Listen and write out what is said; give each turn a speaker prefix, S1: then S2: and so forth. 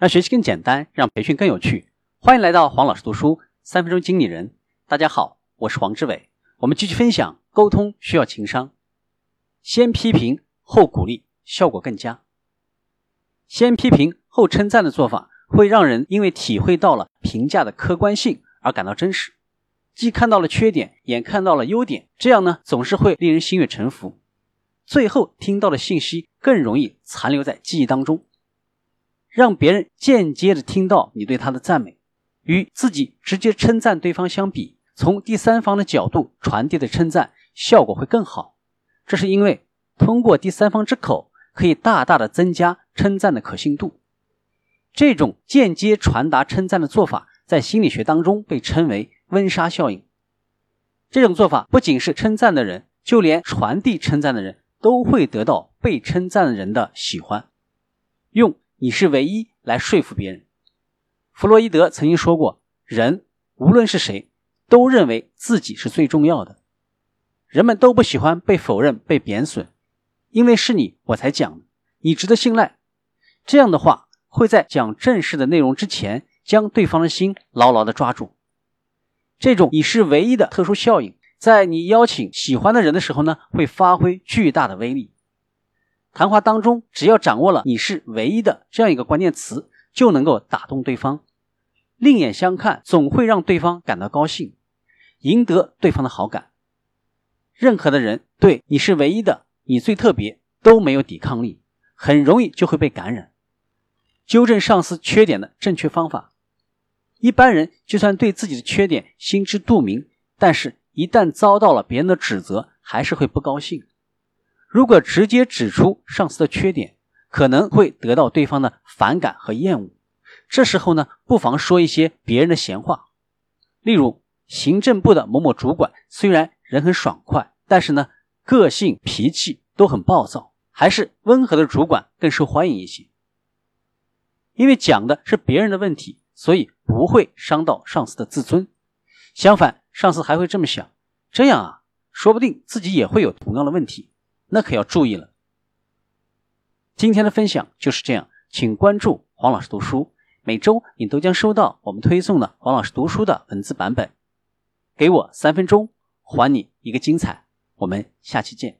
S1: 让学习更简单，让培训更有趣。欢迎来到黄老师读书三分钟经理人。大家好，我是黄志伟。我们继续分享，沟通需要情商。先批评后鼓励，效果更佳。先批评后称赞的做法，会让人因为体会到了评价的客观性而感到真实，既看到了缺点，也看到了优点。这样呢，总是会令人心悦诚服。最后听到的信息更容易残留在记忆当中。让别人间接的听到你对他的赞美，与自己直接称赞对方相比。从第三方的角度传递的称赞效果会更好，这是因为通过第三方之口可以大大的增加称赞的可信度。这种间接传达称赞的做法，在心理学当中被称为温莎效应。这种做法不仅是称赞的人，就连传递称赞的人都会得到被称赞的人的喜欢。用“你是唯一”来说服别人。弗洛伊德曾经说过，人无论是谁。都认为自己是最重要的，人们都不喜欢被否认、被贬损，因为是你我才讲，你值得信赖。这样的话会在讲正式的内容之前，将对方的心牢牢的抓住。这种你是唯一的特殊效应，在你邀请喜欢的人的时候呢，会发挥巨大的威力。谈话当中，只要掌握了“你是唯一的”这样一个关键词，就能够打动对方，另眼相看，总会让对方感到高兴。赢得对方的好感，任何的人对你是唯一的，你最特别都没有抵抗力，很容易就会被感染。纠正上司缺点的正确方法，一般人就算对自己的缺点心知肚明，但是一旦遭到了别人的指责，还是会不高兴。如果直接指出上司的缺点，可能会得到对方的反感和厌恶。这时候呢，不妨说一些别人的闲话，例如。行政部的某某主管虽然人很爽快，但是呢，个性脾气都很暴躁，还是温和的主管更受欢迎一些。因为讲的是别人的问题，所以不会伤到上司的自尊。相反，上司还会这么想：这样啊，说不定自己也会有同样的问题，那可要注意了。今天的分享就是这样，请关注黄老师读书，每周你都将收到我们推送的黄老师读书的文字版本。给我三分钟，还你一个精彩。我们下期见。